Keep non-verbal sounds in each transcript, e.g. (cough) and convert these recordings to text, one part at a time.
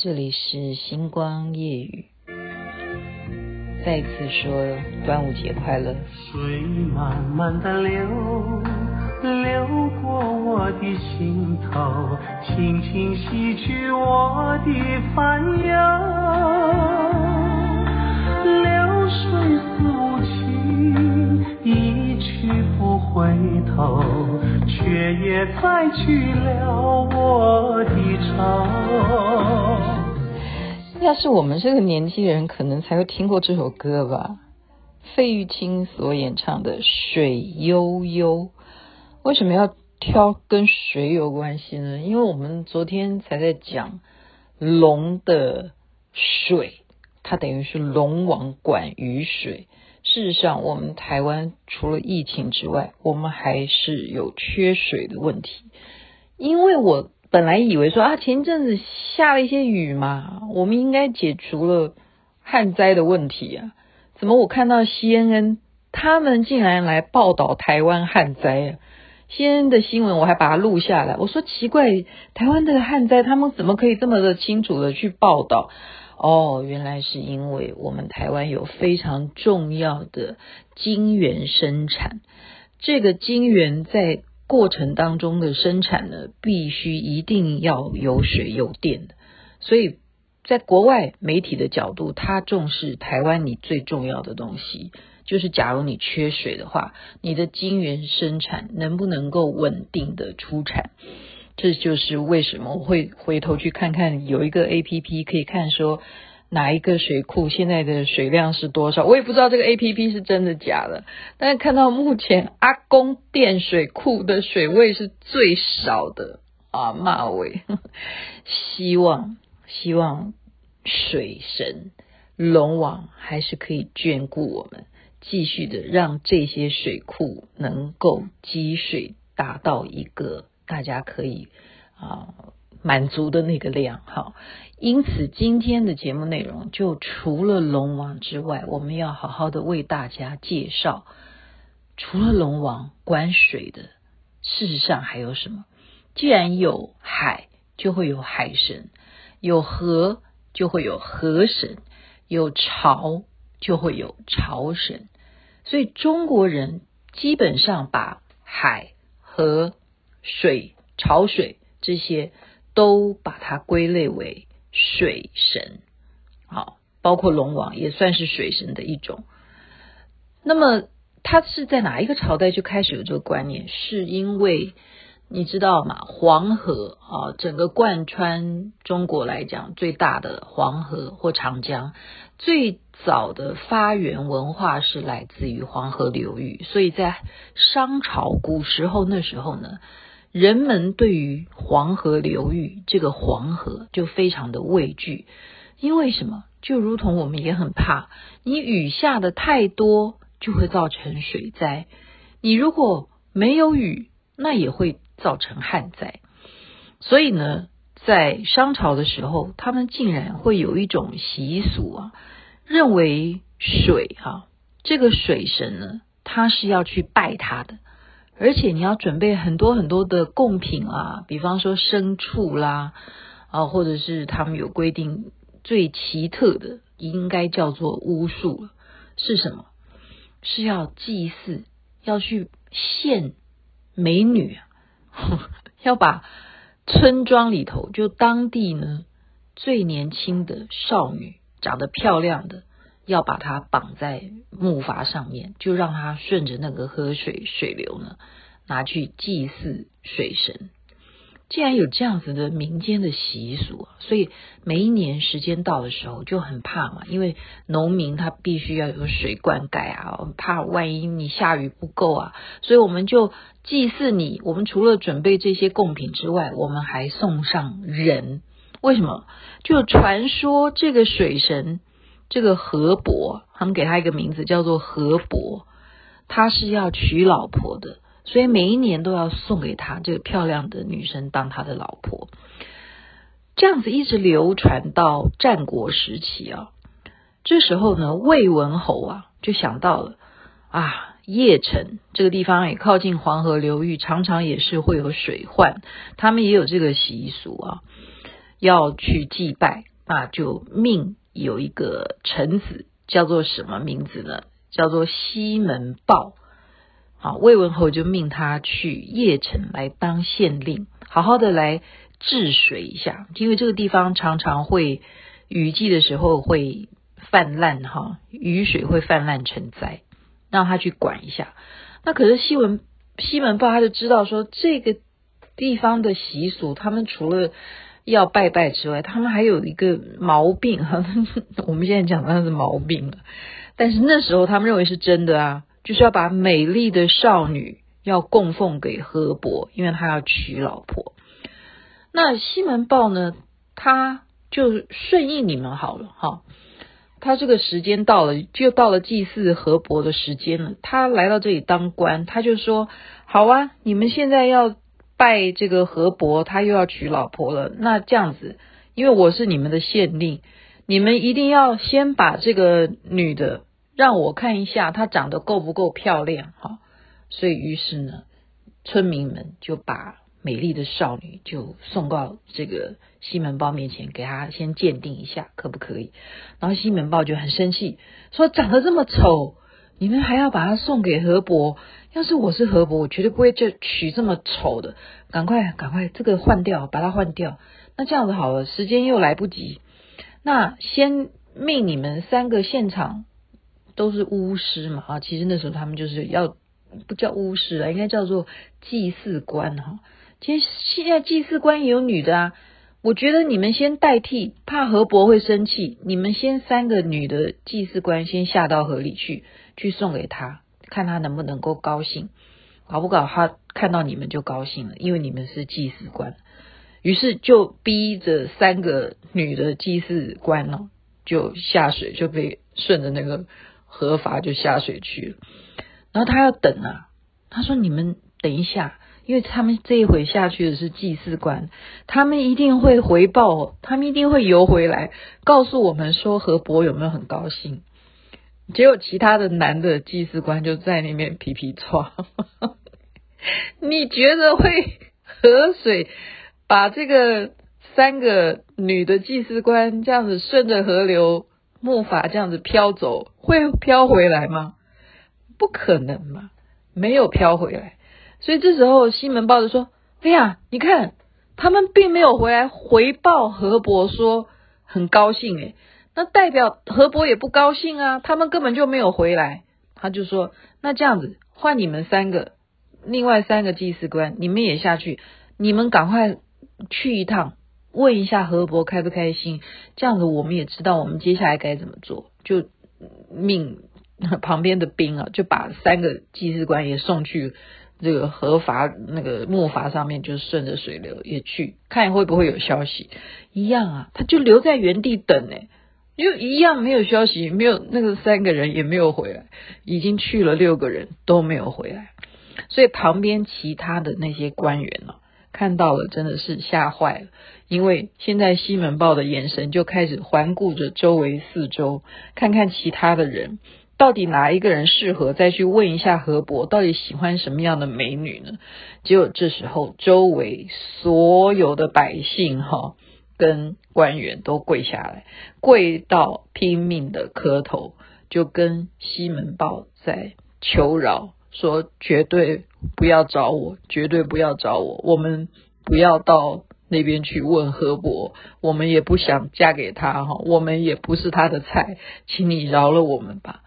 这里是星光夜雨，再次说端午节快乐。水慢慢的流，流过我的心头，轻轻洗去我的烦忧。流水似无情，一去不回头，却也载去了我的愁。要是我们这个年纪人，可能才会听过这首歌吧。费玉清所演唱的《水悠悠》，为什么要挑跟水有关系呢？因为我们昨天才在讲龙的水，它等于是龙王管雨水。事实上，我们台湾除了疫情之外，我们还是有缺水的问题。因为我。本来以为说啊，前一阵子下了一些雨嘛，我们应该解除了旱灾的问题啊。怎么我看到 CNN 他们竟然来报道台湾旱灾啊？CNN 的新闻我还把它录下来，我说奇怪，台湾的旱灾他们怎么可以这么的清楚的去报道？哦，原来是因为我们台湾有非常重要的晶圆生产，这个晶圆在。过程当中的生产呢，必须一定要有水有电，所以在国外媒体的角度，他重视台湾你最重要的东西，就是假如你缺水的话，你的晶圆生产能不能够稳定的出产？这就是为什么我会回头去看看有一个 APP 可以看说。哪一个水库现在的水量是多少？我也不知道这个 APP 是真的假的。但是看到目前阿公店水库的水位是最少的啊，骂位。希望希望水神龙王还是可以眷顾我们，继续的让这些水库能够积水达到一个大家可以啊。满足的那个量，好，因此今天的节目内容就除了龙王之外，我们要好好的为大家介绍，除了龙王管水的，事实上还有什么？既然有海，就会有海神；有河，就会有河神；有潮，就会有潮神。所以中国人基本上把海、河、水、潮水这些。都把它归类为水神，好，包括龙王也算是水神的一种。那么，它是在哪一个朝代就开始有这个观念？是因为你知道吗？黄河啊，整个贯穿中国来讲最大的黄河或长江，最早的发源文化是来自于黄河流域，所以在商朝古时候那时候呢。人们对于黄河流域这个黄河就非常的畏惧，因为什么？就如同我们也很怕，你雨下的太多就会造成水灾，你如果没有雨，那也会造成旱灾。所以呢，在商朝的时候，他们竟然会有一种习俗啊，认为水哈，这个水神呢，他是要去拜他的。而且你要准备很多很多的贡品啊，比方说牲畜啦，啊，或者是他们有规定最奇特的，应该叫做巫术，是什么？是要祭祀，要去献美女，(laughs) 要把村庄里头就当地呢最年轻的少女，长得漂亮的。要把它绑在木筏上面，就让它顺着那个河水水流呢，拿去祭祀水神。既然有这样子的民间的习俗，所以每一年时间到的时候就很怕嘛，因为农民他必须要有水灌溉啊，怕万一你下雨不够啊，所以我们就祭祀你。我们除了准备这些贡品之外，我们还送上人。为什么？就传说这个水神。这个河伯，他们给他一个名字叫做河伯，他是要娶老婆的，所以每一年都要送给他这个漂亮的女生当他的老婆。这样子一直流传到战国时期啊。这时候呢，魏文侯啊就想到了啊，邺城这个地方也靠近黄河流域，常常也是会有水患，他们也有这个习俗啊。要去祭拜，那就命有一个臣子，叫做什么名字呢？叫做西门豹。好，魏文侯就命他去邺城来当县令，好好的来治水一下，因为这个地方常常会雨季的时候会泛滥，哈，雨水会泛滥成灾，让他去管一下。那可是西门西门豹他就知道说，这个地方的习俗，他们除了要拜拜之外，他们还有一个毛病，哈，(laughs) 我们现在讲的是毛病了，但是那时候他们认为是真的啊。就是要把美丽的少女要供奉给河伯，因为他要娶老婆。那西门豹呢，他就顺应你们好了哈。他这个时间到了，就到了祭祀河伯的时间了。他来到这里当官，他就说：“好啊，你们现在要拜这个河伯，他又要娶老婆了。那这样子，因为我是你们的县令，你们一定要先把这个女的。”让我看一下她长得够不够漂亮哈，所以于是呢，村民们就把美丽的少女就送到这个西门豹面前，给他先鉴定一下可不可以。然后西门豹就很生气，说长得这么丑，你们还要把她送给河伯？要是我是河伯，我绝对不会就娶这么丑的，赶快赶快这个换掉，把它换掉。那这样子好了，时间又来不及，那先命你们三个现场。都是巫师嘛啊，其实那时候他们就是要不叫巫师了，应该叫做祭祀官哈。其实现在祭祀官也有女的啊。我觉得你们先代替，怕河伯会生气，你们先三个女的祭祀官先下到河里去，去送给他，看他能不能够高兴，搞不搞他看到你们就高兴了，因为你们是祭祀官。于是就逼着三个女的祭祀官哦，就下水，就被顺着那个。河筏就下水去了，然后他要等啊，他说：“你们等一下，因为他们这一回下去的是祭祀官，他们一定会回报，他们一定会游回来，告诉我们说河伯有没有很高兴。”结果其他的男的祭司官就在那边皮皮剉，你觉得会河水把这个三个女的祭司官这样子顺着河流？木筏这样子飘走，会飘回来吗？不可能嘛，没有飘回来。所以这时候西门豹就说：“哎呀，你看他们并没有回来回报河伯说很高兴诶，那代表河伯也不高兴啊，他们根本就没有回来。”他就说：“那这样子换你们三个，另外三个祭祀官，你们也下去，你们赶快去一趟。”问一下河伯开不开心？这样子我们也知道我们接下来该怎么做。就命 (laughs) 旁边的兵啊，就把三个祭祀官也送去这个河筏那个木筏上面，就顺着水流也去看会不会有消息。一样啊，他就留在原地等呢就一样没有消息，没有那个三个人也没有回来，已经去了六个人都没有回来，所以旁边其他的那些官员呢、看到了，真的是吓坏了。因为现在西门豹的眼神就开始环顾着周围四周，看看其他的人到底哪一个人适合，再去问一下河伯到底喜欢什么样的美女呢？结果这时候，周围所有的百姓哈跟官员都跪下来，跪到拼命的磕头，就跟西门豹在求饶。说绝对不要找我，绝对不要找我，我们不要到那边去问河伯，我们也不想嫁给他哈，我们也不是他的菜，请你饶了我们吧。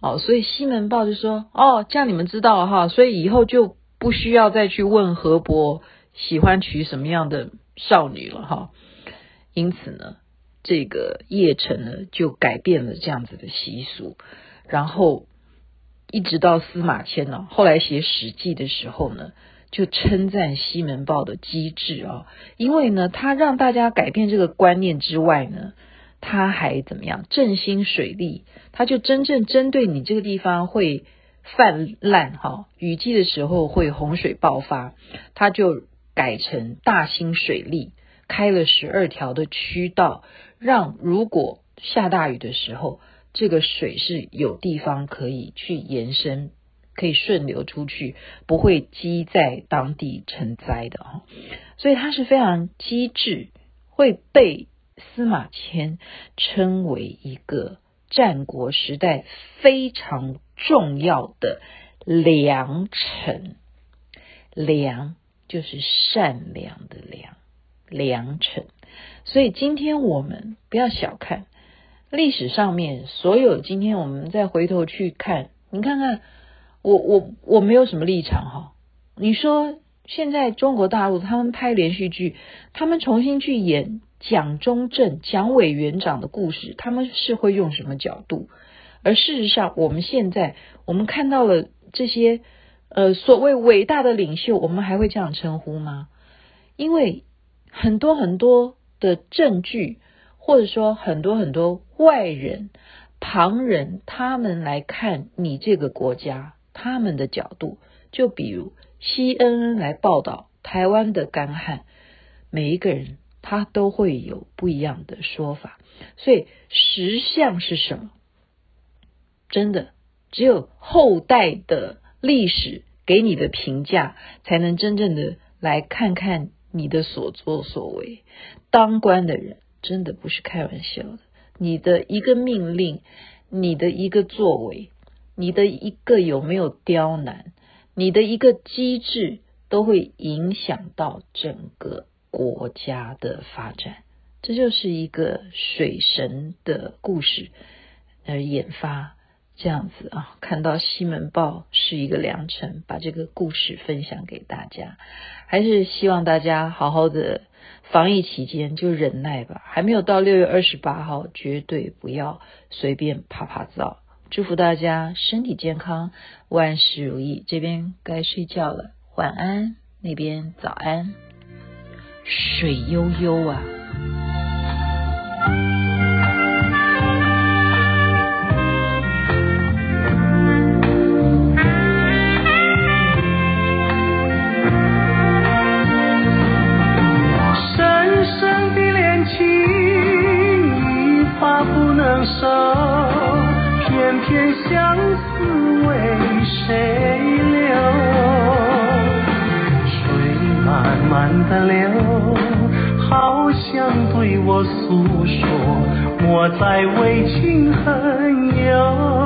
哦，所以西门豹就说：哦，这样你们知道哈，所以以后就不需要再去问河伯喜欢娶什么样的少女了哈。因此呢，这个邺城呢就改变了这样子的习俗，然后。一直到司马迁呢，后来写《史记》的时候呢，就称赞西门豹的机智啊，因为呢，他让大家改变这个观念之外呢，他还怎么样？振兴水利，他就真正针对你这个地方会泛滥哈，雨季的时候会洪水爆发，他就改成大兴水利，开了十二条的渠道，让如果下大雨的时候。这个水是有地方可以去延伸，可以顺流出去，不会积在当地成灾的哈。所以他是非常机智，会被司马迁称为一个战国时代非常重要的良臣。良就是善良的良，良辰。所以今天我们不要小看历史上面所有。今天我们再回头去看，你看看我我我没有什么立场哈。你说现在中国大陆他们拍连续剧，他们重新去演蒋中正、蒋委员长的故事，他们是会用什么角度？而事实上，我们现在我们看到了这些呃所谓伟大的领袖，我们还会这样称呼吗？因为很多很多。的证据，或者说很多很多外人、旁人，他们来看你这个国家，他们的角度，就比如 CNN 来报道台湾的干旱，每一个人他都会有不一样的说法。所以实相是什么？真的，只有后代的历史给你的评价，才能真正的来看看。你的所作所为，当官的人真的不是开玩笑的。你的一个命令，你的一个作为，你的一个有没有刁难，你的一个机制，都会影响到整个国家的发展。这就是一个水神的故事而引发。这样子啊，看到西门豹是一个良臣，把这个故事分享给大家，还是希望大家好好的防疫期间就忍耐吧。还没有到六月二十八号，绝对不要随便趴趴走。祝福大家身体健康，万事如意。这边该睡觉了，晚安。那边早安，水悠悠啊。天相思为谁流水慢慢的流好想对我诉说我在为情恨忧